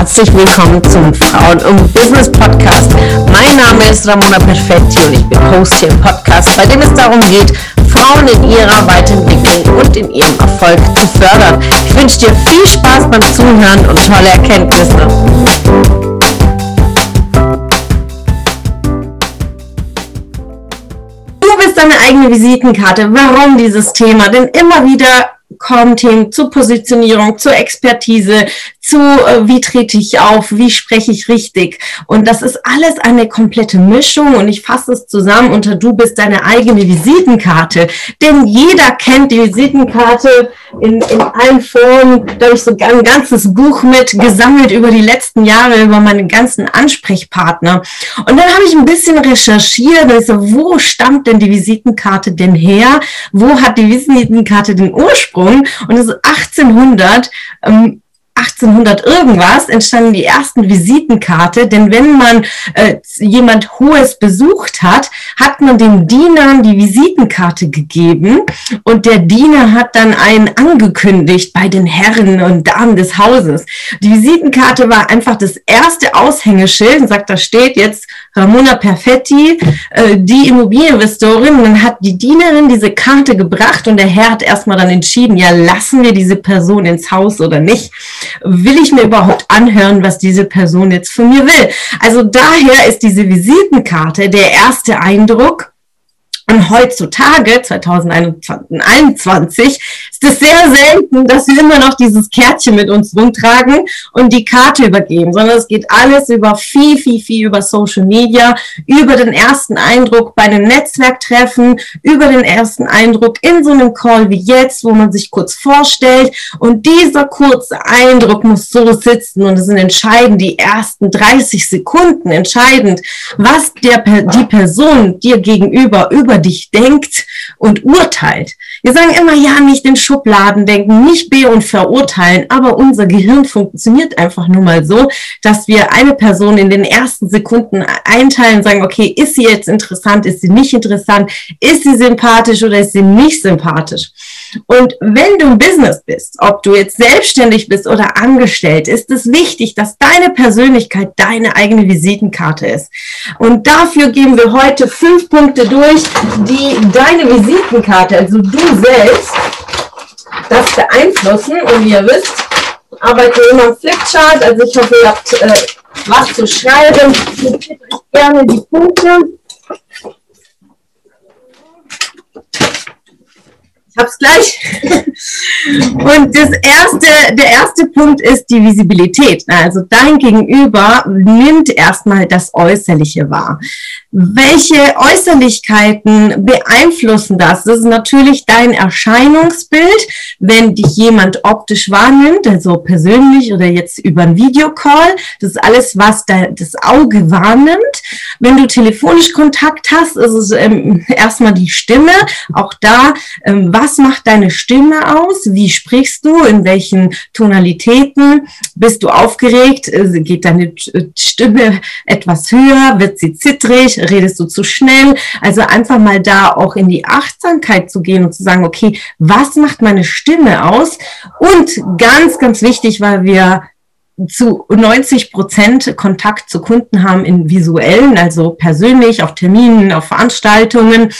herzlich willkommen zum Frauen und Business Podcast. Mein Name ist Ramona Perfetti und ich bin Host hier im Podcast, bei dem es darum geht, Frauen in ihrer Weiterentwicklung und in ihrem Erfolg zu fördern. Ich wünsche dir viel Spaß beim Zuhören und tolle Erkenntnisse. Du bist deine eigene Visitenkarte. Warum dieses Thema? Denn immer wieder kommen Themen zur Positionierung, zur Expertise, zu, äh, wie trete ich auf, wie spreche ich richtig. Und das ist alles eine komplette Mischung und ich fasse es zusammen unter du bist deine eigene Visitenkarte. Denn jeder kennt die Visitenkarte in, in allen Formen. Da habe ich so ein ganzes Buch mit gesammelt über die letzten Jahre, über meine ganzen Ansprechpartner. Und dann habe ich ein bisschen recherchiert, also wo stammt denn die Visitenkarte denn her? Wo hat die Visitenkarte den Ursprung? Und das ist 1800. Ähm, 1800 irgendwas entstanden die ersten Visitenkarte, denn wenn man äh, jemand Hohes besucht hat, hat man den Dienern die Visitenkarte gegeben und der Diener hat dann einen angekündigt bei den Herren und Damen des Hauses. Die Visitenkarte war einfach das erste Aushängeschild und sagt, da steht jetzt Ramona Perfetti, äh, die Immobilieninvestorin. Und dann hat die Dienerin diese Karte gebracht und der Herr hat erstmal dann entschieden, ja, lassen wir diese Person ins Haus oder nicht will ich mir überhaupt anhören, was diese Person jetzt von mir will? Also daher ist diese Visitenkarte der erste Eindruck und heutzutage, 2021, ist es sehr selten, dass wir immer noch dieses Kärtchen mit uns rumtragen und die Karte übergeben, sondern es geht alles über viel, viel, viel über Social Media, über den ersten Eindruck bei einem Netzwerktreffen, über den ersten Eindruck in so einem Call wie jetzt, wo man sich kurz vorstellt. Und dieser kurze Eindruck muss so sitzen und es sind entscheidend die ersten 30 Sekunden entscheidend, was der, die Person dir gegenüber über dich denkt und urteilt. Wir sagen immer, ja, nicht in Schubladen denken, nicht be- und verurteilen, aber unser Gehirn funktioniert einfach nur mal so, dass wir eine Person in den ersten Sekunden einteilen, sagen, okay, ist sie jetzt interessant, ist sie nicht interessant, ist sie sympathisch oder ist sie nicht sympathisch? Und wenn du im Business bist, ob du jetzt selbstständig bist oder angestellt, ist es wichtig, dass deine Persönlichkeit deine eigene Visitenkarte ist. Und dafür gehen wir heute fünf Punkte durch, die deine Visitenkarte, also du selbst, das beeinflussen. Und wie ihr wisst, arbeite immer im Flipchart. Also ich hoffe, ihr habt äh, was zu schreiben. Notiert euch gerne die Punkte. Ich hab's gleich. Und das erste, der erste Punkt ist die Visibilität. Also dein Gegenüber nimmt erstmal das Äußerliche wahr. Welche Äußerlichkeiten beeinflussen das? Das ist natürlich dein Erscheinungsbild, wenn dich jemand optisch wahrnimmt, also persönlich oder jetzt über ein Videocall. Das ist alles, was das Auge wahrnimmt. Wenn du telefonisch Kontakt hast, ist es ähm, erstmal die Stimme. Auch da, ähm, was macht deine Stimme aus? Wie sprichst du? In welchen Tonalitäten? Bist du aufgeregt? Äh, geht deine Stimme etwas höher? Wird sie zittrig? Redest du zu schnell? Also einfach mal da auch in die Achtsamkeit zu gehen und zu sagen, okay, was macht meine Stimme aus? Und ganz, ganz wichtig, weil wir zu 90 Prozent Kontakt zu Kunden haben in visuellen, also persönlich, auf Terminen, auf Veranstaltungen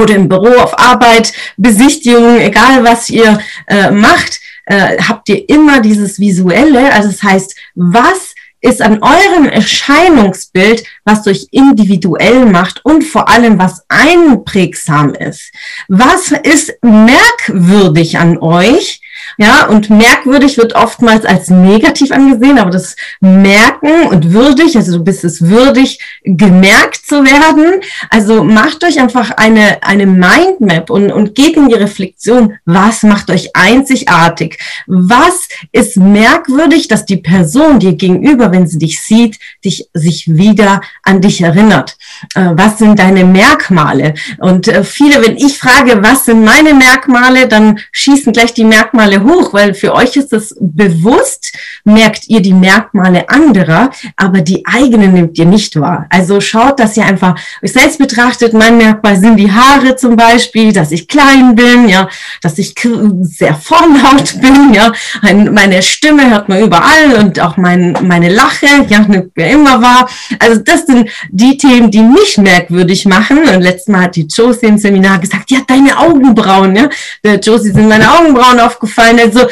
oder im Büro, auf Arbeit, Besichtigungen, egal was ihr äh, macht, äh, habt ihr immer dieses Visuelle. Also das heißt, was ist an eurem Erscheinungsbild, was euch individuell macht und vor allem was einprägsam ist. Was ist merkwürdig an euch? Ja, und merkwürdig wird oftmals als negativ angesehen, aber das Merken und würdig, also du bist es würdig, gemerkt zu werden. Also macht euch einfach eine, eine Mindmap und, und geht in die Reflexion, was macht euch einzigartig? Was ist merkwürdig, dass die Person dir gegenüber, wenn sie dich sieht, dich, sich wieder an dich erinnert? Äh, was sind deine Merkmale? Und äh, viele, wenn ich frage, was sind meine Merkmale, dann schießen gleich die Merkmale Merkmale hoch, weil für euch ist es bewusst, merkt ihr die Merkmale anderer, aber die eigenen nimmt ihr nicht wahr. Also schaut, dass ihr einfach euch selbst betrachtet. Mein Merkmal sind die Haare zum Beispiel, dass ich klein bin, ja, dass ich sehr vorlaut bin, ja. Meine Stimme hört man überall und auch mein, meine Lache, ja, nimmt mir immer wahr. Also das sind die Themen, die mich merkwürdig machen. Und letztes Mal hat die Josie im Seminar gesagt, ja, deine Augenbrauen, ja. Josie sind meine Augenbrauen aufgefallen. Also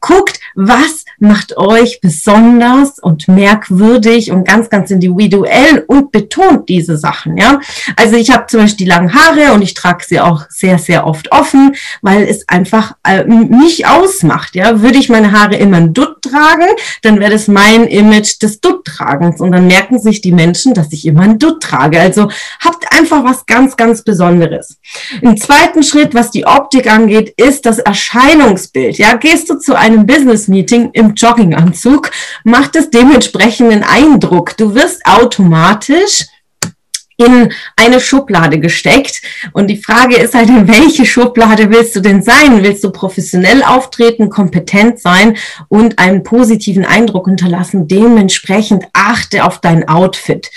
guckt, was macht euch besonders und merkwürdig und ganz, ganz individuell und betont diese Sachen, ja. Also ich habe zum Beispiel die langen Haare und ich trage sie auch sehr, sehr oft offen, weil es einfach äh, mich ausmacht, ja. Würde ich meine Haare immer ein Dutt tragen, dann wäre das mein Image des Dutt-Tragens und dann merken sich die Menschen, dass ich immer ein Dutt trage. Also habt einfach was ganz, ganz Besonderes. Im zweiten Schritt, was die Optik angeht, ist das Erscheinungsbild. Ja, gehst du zu einem Business-Meeting im Jogginganzug, macht es dementsprechenden Eindruck. Du wirst automatisch in eine Schublade gesteckt. Und die Frage ist halt, in welche Schublade willst du denn sein? Willst du professionell auftreten, kompetent sein und einen positiven Eindruck hinterlassen? Dementsprechend achte auf dein Outfit.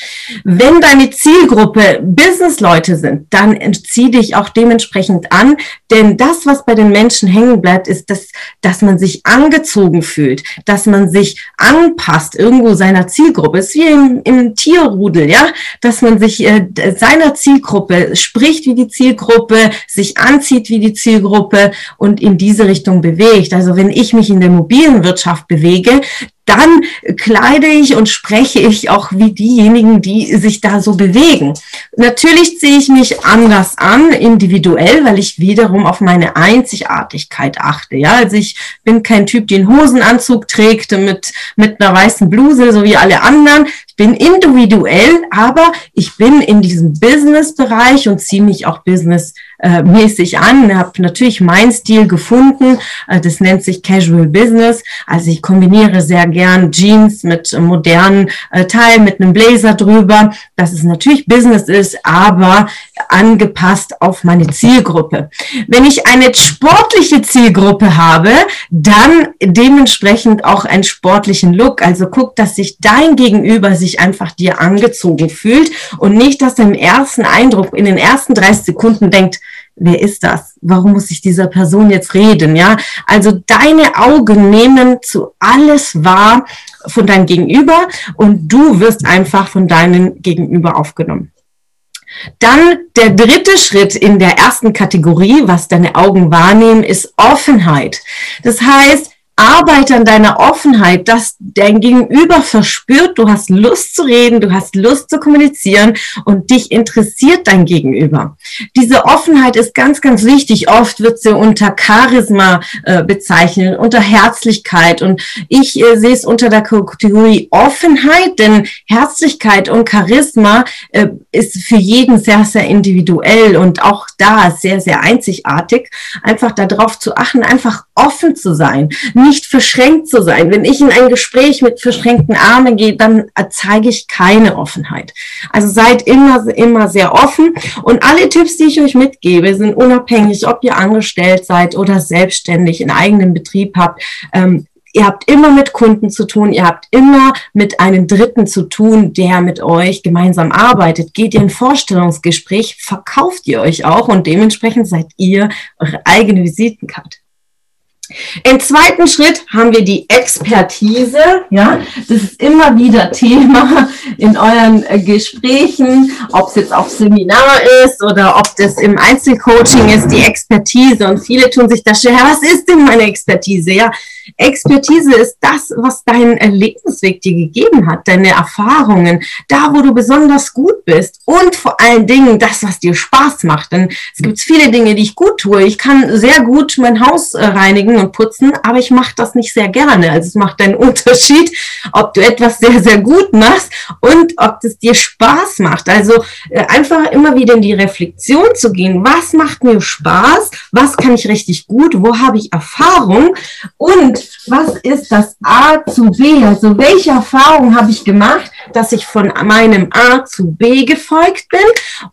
Wenn deine Zielgruppe Businessleute sind, dann zieh dich auch dementsprechend an, denn das, was bei den Menschen hängen bleibt, ist, dass, dass man sich angezogen fühlt, dass man sich anpasst irgendwo seiner Zielgruppe. Es ist wie im, im Tierrudel, ja, dass man sich äh, seiner Zielgruppe spricht wie die Zielgruppe, sich anzieht wie die Zielgruppe und in diese Richtung bewegt. Also wenn ich mich in der mobilen Wirtschaft bewege, dann kleide ich und spreche ich auch wie diejenigen, die sich da so bewegen. Natürlich ziehe ich mich anders an, individuell, weil ich wiederum auf meine Einzigartigkeit achte. Ja, also ich bin kein Typ, einen Hosenanzug trägt mit, mit einer weißen Bluse, so wie alle anderen. Ich bin individuell, aber ich bin in diesem Business-Bereich und ziehe mich auch business äh, mäßig an, habe natürlich meinen Stil gefunden. Äh, das nennt sich Casual Business. Also ich kombiniere sehr gern Jeans mit modernen äh, Teilen, mit einem Blazer drüber, dass es natürlich Business ist, aber angepasst auf meine Zielgruppe. Wenn ich eine sportliche Zielgruppe habe, dann dementsprechend auch einen sportlichen Look. Also guck, dass sich dein Gegenüber sich einfach dir angezogen fühlt und nicht, dass er im ersten Eindruck in den ersten 30 Sekunden denkt, wer ist das? Warum muss ich dieser Person jetzt reden? Ja, also deine Augen nehmen zu alles wahr von deinem Gegenüber und du wirst einfach von deinem Gegenüber aufgenommen. Dann der dritte Schritt in der ersten Kategorie, was deine Augen wahrnehmen, ist Offenheit. Das heißt, arbeite an deiner Offenheit, dass dein Gegenüber verspürt, du hast Lust zu reden, du hast Lust zu kommunizieren und dich interessiert dein Gegenüber. Diese Offenheit ist ganz, ganz wichtig. Oft wird sie unter Charisma äh, bezeichnet, unter Herzlichkeit und ich äh, sehe es unter der Kategorie Offenheit, denn Herzlichkeit und Charisma äh, ist für jeden sehr, sehr individuell und auch da sehr, sehr einzigartig. Einfach darauf zu achten, einfach offen zu sein nicht verschränkt zu sein. Wenn ich in ein Gespräch mit verschränkten Armen gehe, dann zeige ich keine Offenheit. Also seid immer, immer sehr offen. Und alle Tipps, die ich euch mitgebe, sind unabhängig, ob ihr angestellt seid oder selbstständig in eigenem Betrieb habt. Ähm, ihr habt immer mit Kunden zu tun, ihr habt immer mit einem Dritten zu tun, der mit euch gemeinsam arbeitet. Geht ihr in Vorstellungsgespräch, verkauft ihr euch auch und dementsprechend seid ihr eure eigene Visitenkarte. Im zweiten Schritt haben wir die Expertise. Ja, das ist immer wieder Thema in euren äh, Gesprächen, ob es jetzt auf Seminar ist oder ob das im Einzelcoaching ist, die Expertise. Und viele tun sich da schwer, was ist denn meine Expertise? Ja, Expertise ist das, was dein Lebensweg dir gegeben hat, deine Erfahrungen, da, wo du besonders gut bist und vor allen Dingen das, was dir Spaß macht. Denn es gibt viele Dinge, die ich gut tue. Ich kann sehr gut mein Haus äh, reinigen und putzen, aber ich mache das nicht sehr gerne. Also es macht einen Unterschied, ob du etwas sehr, sehr gut machst und ob es dir Spaß macht. Also äh, einfach immer wieder in die Reflexion zu gehen. Was macht mir Spaß? Was kann ich richtig gut? Wo habe ich Erfahrung? Und was ist das A zu B? Also welche Erfahrung habe ich gemacht, dass ich von meinem A zu B gefolgt bin?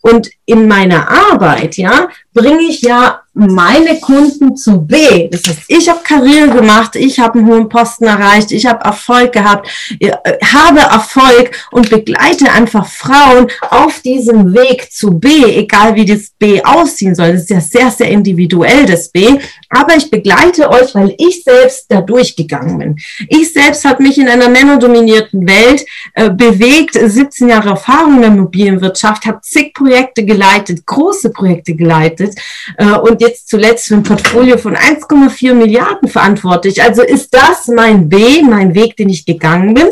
Und in meiner Arbeit, ja, bringe ich ja meine Kunden zu B. Das heißt, ich habe Karriere gemacht, ich habe einen hohen Posten erreicht, ich habe Erfolg gehabt, äh, habe Erfolg und begleite einfach Frauen auf diesem Weg zu B, egal wie das B aussehen soll. Das ist ja sehr, sehr individuell, das B. Aber ich begleite euch, weil ich selbst da durchgegangen bin. Ich selbst habe mich in einer männerdominierten Welt äh, bewegt, 17 Jahre Erfahrung in der Immobilienwirtschaft, habe zig Projekte geleitet, große Projekte geleitet äh, und jetzt zuletzt für ein Portfolio von 1,4 Milliarden verantwortlich. Also ist das mein B, mein Weg, den ich gegangen bin.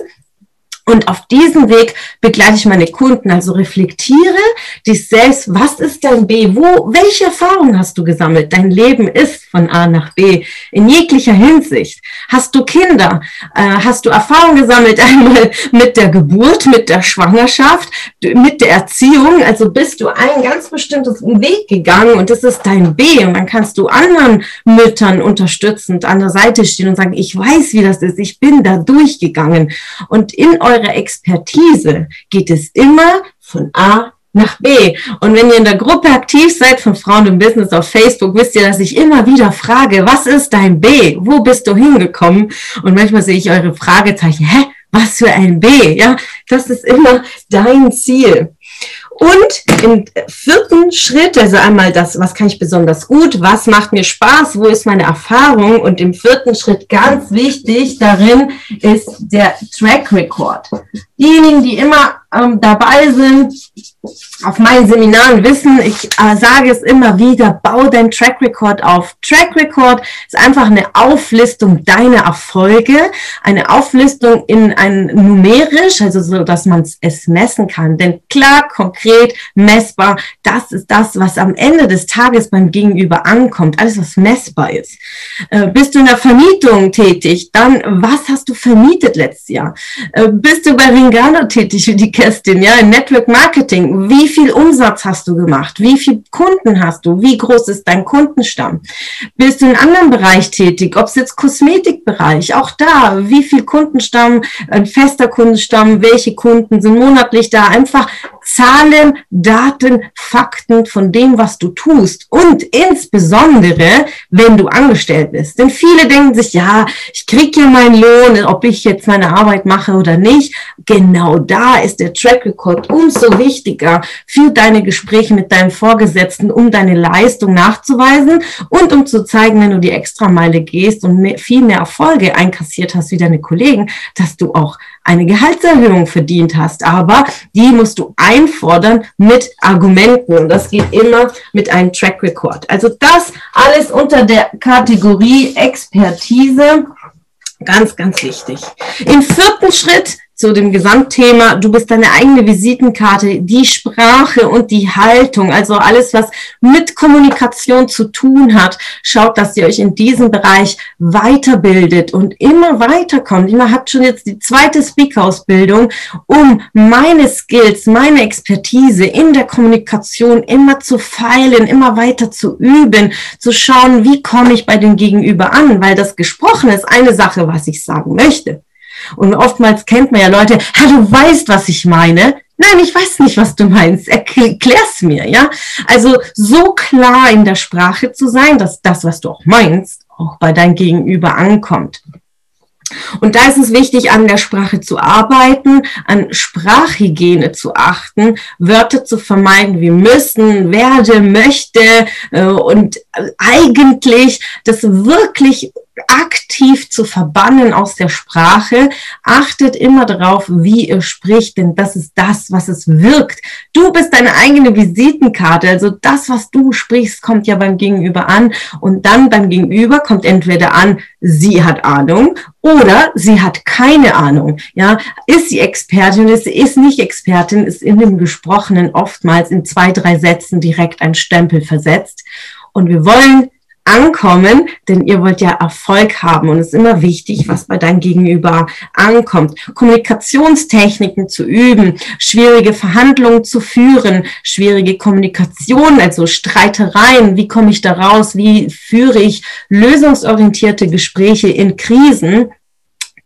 Und auf diesem Weg begleite ich meine Kunden, also reflektiere dich selbst. Was ist dein B? Wo, welche Erfahrungen hast du gesammelt? Dein Leben ist von A nach B in jeglicher Hinsicht. Hast du Kinder? Äh, hast du Erfahrungen gesammelt einmal mit der Geburt, mit der Schwangerschaft, mit der Erziehung? Also bist du einen ganz bestimmtes Weg gegangen und das ist dein B. Und dann kannst du anderen Müttern unterstützend an der Seite stehen und sagen, ich weiß, wie das ist. Ich bin da durchgegangen. Und in eurer Expertise geht es immer von A nach B. Und wenn ihr in der Gruppe aktiv seid von Frauen im Business auf Facebook, wisst ihr, dass ich immer wieder frage, was ist dein B? Wo bist du hingekommen? Und manchmal sehe ich eure Fragezeichen, hä? Was für ein B? Ja, das ist immer dein Ziel. Und im vierten Schritt, also einmal das, was kann ich besonders gut, was macht mir Spaß, wo ist meine Erfahrung? Und im vierten Schritt ganz wichtig darin ist der Track Record. Diejenigen, die immer ähm, dabei sind, auf meinen Seminaren wissen, ich äh, sage es immer wieder, bau dein Track Record auf. Track Record ist einfach eine Auflistung deiner Erfolge, eine Auflistung in ein numerisch, also so, dass man es messen kann. Denn klar, konkret, messbar, das ist das, was am Ende des Tages beim Gegenüber ankommt. Alles, was messbar ist. Äh, bist du in der Vermietung tätig? Dann, was hast du vermietet letztes Jahr? Äh, bist du bei Ringano tätig, wie die Kerstin, ja, in Network Marketing? Wie viel Umsatz hast du gemacht? Wie viele Kunden hast du? Wie groß ist dein Kundenstamm? Bist du in einem anderen Bereich tätig? Ob es jetzt Kosmetikbereich, auch da, wie viel Kundenstamm, ein fester Kundenstamm, welche Kunden sind monatlich da? Einfach Zahlen, Daten, Fakten von dem, was du tust und insbesondere, wenn du angestellt bist. Denn viele denken sich, ja, ich kriege ja meinen Lohn, ob ich jetzt meine Arbeit mache oder nicht. Genau da ist der Track Record umso wichtiger für deine Gespräche mit deinem Vorgesetzten, um deine Leistung nachzuweisen und um zu zeigen, wenn du die Extrameile gehst und mehr, viel mehr Erfolge einkassiert hast wie deine Kollegen, dass du auch eine Gehaltserhöhung verdient hast. Aber die musst du einfordern mit Argumenten. Und das geht immer mit einem Track Record. Also das alles unter der Kategorie Expertise. Ganz, ganz wichtig. Im vierten Schritt zu dem Gesamtthema, du bist deine eigene Visitenkarte, die Sprache und die Haltung, also alles, was mit Kommunikation zu tun hat. Schaut, dass ihr euch in diesem Bereich weiterbildet und immer weiterkommt. Ihr habt schon jetzt die zweite Speak-Ausbildung, um meine Skills, meine Expertise in der Kommunikation immer zu feilen, immer weiter zu üben, zu schauen, wie komme ich bei dem Gegenüber an, weil das Gesprochen ist eine Sache, was ich sagen möchte. Und oftmals kennt man ja Leute, ha, du weißt, was ich meine. Nein, ich weiß nicht, was du meinst. Erklär's mir, ja? Also so klar in der Sprache zu sein, dass das, was du auch meinst, auch bei deinem Gegenüber ankommt. Und da ist es wichtig, an der Sprache zu arbeiten, an Sprachhygiene zu achten, Wörter zu vermeiden wie müssen, werde, möchte äh, und eigentlich das wirklich aktiv zu verbannen aus der Sprache. Achtet immer darauf, wie ihr spricht, denn das ist das, was es wirkt. Du bist deine eigene Visitenkarte. Also das, was du sprichst, kommt ja beim Gegenüber an und dann beim Gegenüber kommt entweder an, sie hat Ahnung oder sie hat keine Ahnung. Ja, ist sie Expertin, ist, ist nicht Expertin, ist in dem Gesprochenen oftmals in zwei, drei Sätzen direkt ein Stempel versetzt. Und wir wollen ankommen, denn ihr wollt ja Erfolg haben und es ist immer wichtig, was bei deinem Gegenüber ankommt. Kommunikationstechniken zu üben, schwierige Verhandlungen zu führen, schwierige Kommunikation, also Streitereien, wie komme ich da raus, wie führe ich lösungsorientierte Gespräche in Krisen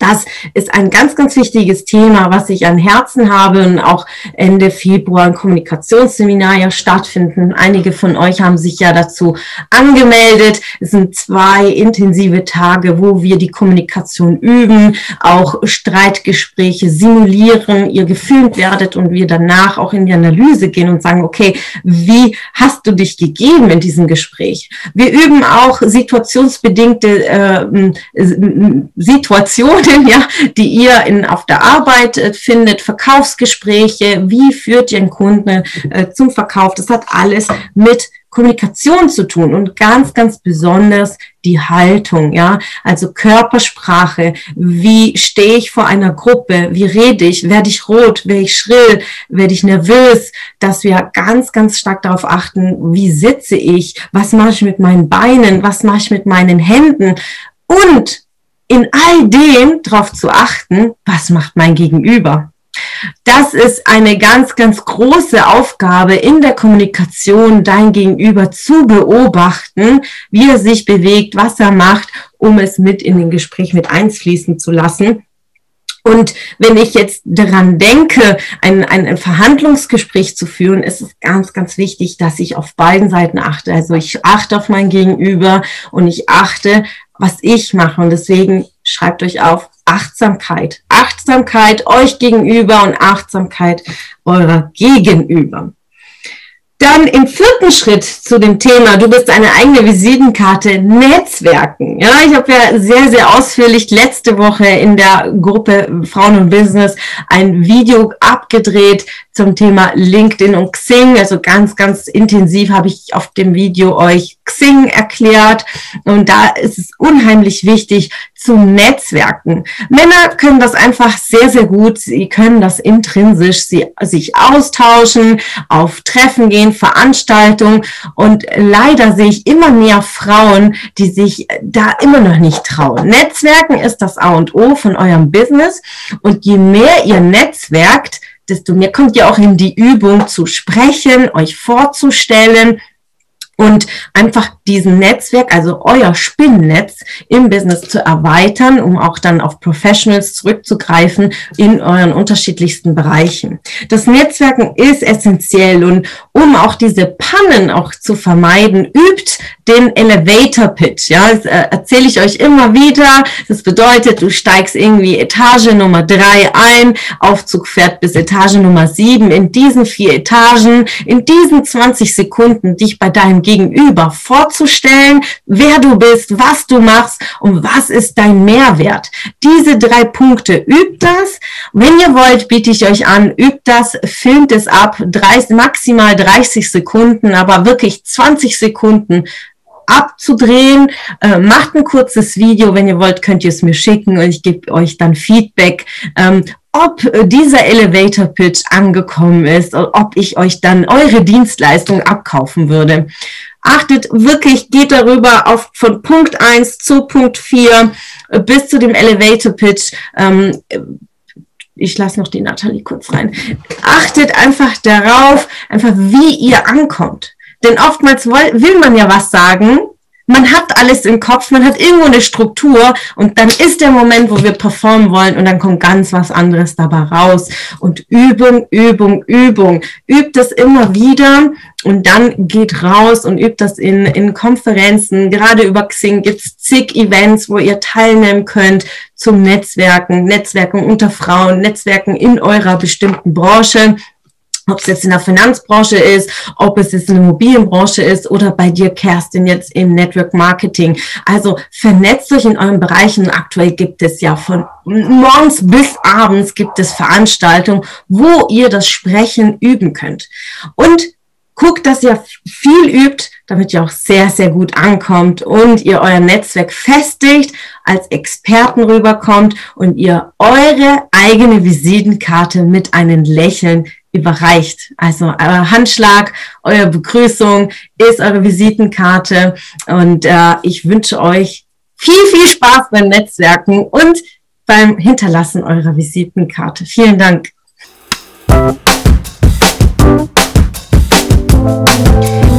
Das ist ein ganz, ganz wichtiges Thema, was ich an Herzen habe und auch Ende Februar ein Kommunikationsseminar ja stattfinden. Einige von euch haben sich ja dazu angemeldet. Es sind zwei intensive Tage, wo wir die Kommunikation üben, auch Streitgespräche simulieren, ihr gefilmt werdet und wir danach auch in die Analyse gehen und sagen, okay, wie hast du dich gegeben in diesem Gespräch? Wir üben auch situationsbedingte äh, Situationen ja, die ihr in, auf der Arbeit äh, findet, Verkaufsgespräche, wie führt ihr einen Kunden äh, zum Verkauf? Das hat alles mit Kommunikation zu tun und ganz, ganz besonders die Haltung, ja, also Körpersprache. Wie stehe ich vor einer Gruppe? Wie rede ich? Werde ich rot? Werde ich schrill? Werde ich nervös? Dass wir ganz, ganz stark darauf achten, wie sitze ich? Was mache ich mit meinen Beinen? Was mache ich mit meinen Händen? Und in all dem darauf zu achten, was macht mein Gegenüber. Das ist eine ganz, ganz große Aufgabe in der Kommunikation, dein Gegenüber zu beobachten, wie er sich bewegt, was er macht, um es mit in den Gespräch mit einfließen zu lassen. Und wenn ich jetzt daran denke, ein, ein, ein, Verhandlungsgespräch zu führen, ist es ganz, ganz wichtig, dass ich auf beiden Seiten achte. Also ich achte auf mein Gegenüber und ich achte was ich mache. Und deswegen schreibt euch auf Achtsamkeit. Achtsamkeit euch gegenüber und Achtsamkeit eurer gegenüber. Dann im vierten Schritt zu dem Thema, du bist eine eigene Visitenkarte, Netzwerken. Ja, ich habe ja sehr, sehr ausführlich letzte Woche in der Gruppe Frauen und Business ein Video abgedreht zum Thema LinkedIn und Xing. Also ganz, ganz intensiv habe ich auf dem Video euch Xing erklärt. Und da ist es unheimlich wichtig zu netzwerken. Männer können das einfach sehr, sehr gut. Sie können das intrinsisch, sie sich austauschen, auf Treffen gehen, Veranstaltungen. Und leider sehe ich immer mehr Frauen, die sich da immer noch nicht trauen. Netzwerken ist das A und O von eurem Business. Und je mehr ihr netzwerkt, desto mehr kommt ihr auch in die Übung zu sprechen, euch vorzustellen und einfach diesen Netzwerk, also euer Spinnennetz im Business zu erweitern, um auch dann auf Professionals zurückzugreifen in euren unterschiedlichsten Bereichen. Das Netzwerken ist essentiell und um auch diese Pannen auch zu vermeiden, übt den Elevator Pitch. Ja, das äh, erzähle ich euch immer wieder. Das bedeutet, du steigst irgendwie Etage Nummer drei ein, Aufzug fährt bis Etage Nummer sieben. In diesen vier Etagen, in diesen 20 Sekunden dich bei deinem Gegenüber vorzustellen, wer du bist, was du machst und was ist dein Mehrwert. Diese drei Punkte übt das. Wenn ihr wollt, biete ich euch an, übt das, filmt es ab, 30, maximal 30 Sekunden, aber wirklich 20 Sekunden abzudrehen. Äh, macht ein kurzes Video, wenn ihr wollt, könnt ihr es mir schicken und ich gebe euch dann Feedback, ähm, ob dieser Elevator Pitch angekommen ist, ob ich euch dann eure Dienstleistung abkaufen würde. Achtet wirklich, geht darüber auf von Punkt eins zu Punkt vier äh, bis zu dem Elevator Pitch. Ähm, ich lasse noch die Nathalie kurz rein. Achtet einfach darauf, einfach wie ihr ankommt. Denn oftmals will man ja was sagen, man hat alles im Kopf, man hat irgendwo eine Struktur und dann ist der Moment, wo wir performen wollen und dann kommt ganz was anderes dabei raus. Und Übung, Übung, Übung. Übt es immer wieder und dann geht raus und übt das in, in Konferenzen. Gerade über Xing gibt's zig Events, wo ihr teilnehmen könnt zum Netzwerken, Netzwerken unter Frauen, Netzwerken in eurer bestimmten Branche ob es jetzt in der Finanzbranche ist, ob es jetzt in der Immobilienbranche ist oder bei dir, Kerstin, jetzt im Network Marketing. Also vernetzt euch in euren Bereichen. Aktuell gibt es ja von morgens bis abends gibt es Veranstaltungen, wo ihr das Sprechen üben könnt. Und guckt, dass ihr viel übt, damit ihr auch sehr, sehr gut ankommt und ihr euer Netzwerk festigt, als Experten rüberkommt und ihr eure eigene Visitenkarte mit einem Lächeln überreicht. Also euer Handschlag, eure Begrüßung ist eure Visitenkarte und äh, ich wünsche euch viel, viel Spaß beim Netzwerken und beim Hinterlassen eurer Visitenkarte. Vielen Dank.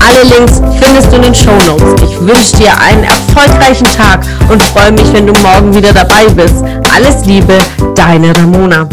Alle Links findest du in den Show Notes. Ich wünsche dir einen erfolgreichen Tag und freue mich, wenn du morgen wieder dabei bist. Alles Liebe, deine Ramona.